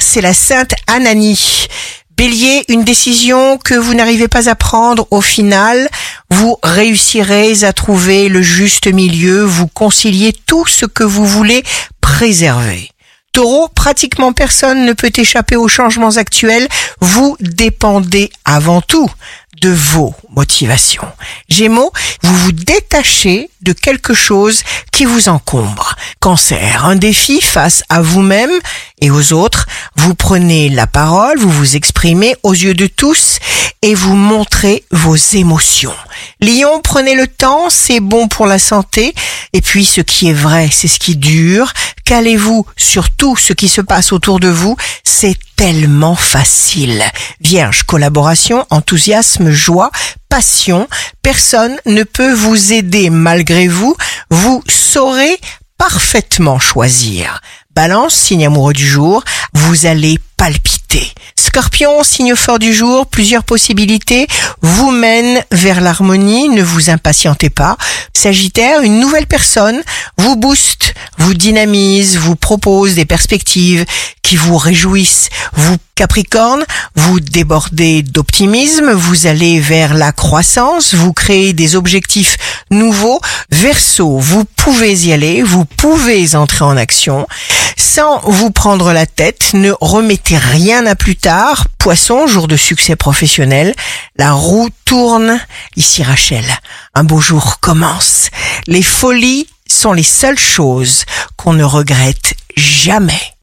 c'est la Sainte Ananie. Bélier, une décision que vous n'arrivez pas à prendre au final, vous réussirez à trouver le juste milieu, vous conciliez tout ce que vous voulez préserver. Taureau, pratiquement personne ne peut échapper aux changements actuels, vous dépendez avant tout de vos motivations. Gémeaux, vous vous détachez de quelque chose qui vous encombre. Cancer, un défi face à vous-même et aux autres. Vous prenez la parole, vous vous exprimez aux yeux de tous et vous montrez vos émotions. Lion, prenez le temps, c'est bon pour la santé. Et puis ce qui est vrai, c'est ce qui dure. Calez-vous sur tout ce qui se passe autour de vous, c'est tellement facile. Vierge, collaboration, enthousiasme, joie, passion. Personne ne peut vous aider malgré vous. Vous saurez parfaitement choisir. Balance, signe amoureux du jour, vous allez palpiter. Scorpion, signe fort du jour, plusieurs possibilités vous mènent vers l'harmonie, ne vous impatientez pas. Sagittaire, une nouvelle personne vous booste, vous dynamise, vous propose des perspectives qui vous réjouissent. Vous Capricorne, vous débordez d'optimisme, vous allez vers la croissance, vous créez des objectifs nouveaux. Verseau, vous pouvez y aller, vous pouvez entrer en action sans vous prendre la tête, ne remettez rien à plus tard. Poisson, jour de succès professionnel, la roue tourne. Ici Rachel, un beau jour commence. Les folies sont les seules choses qu'on ne regrette jamais.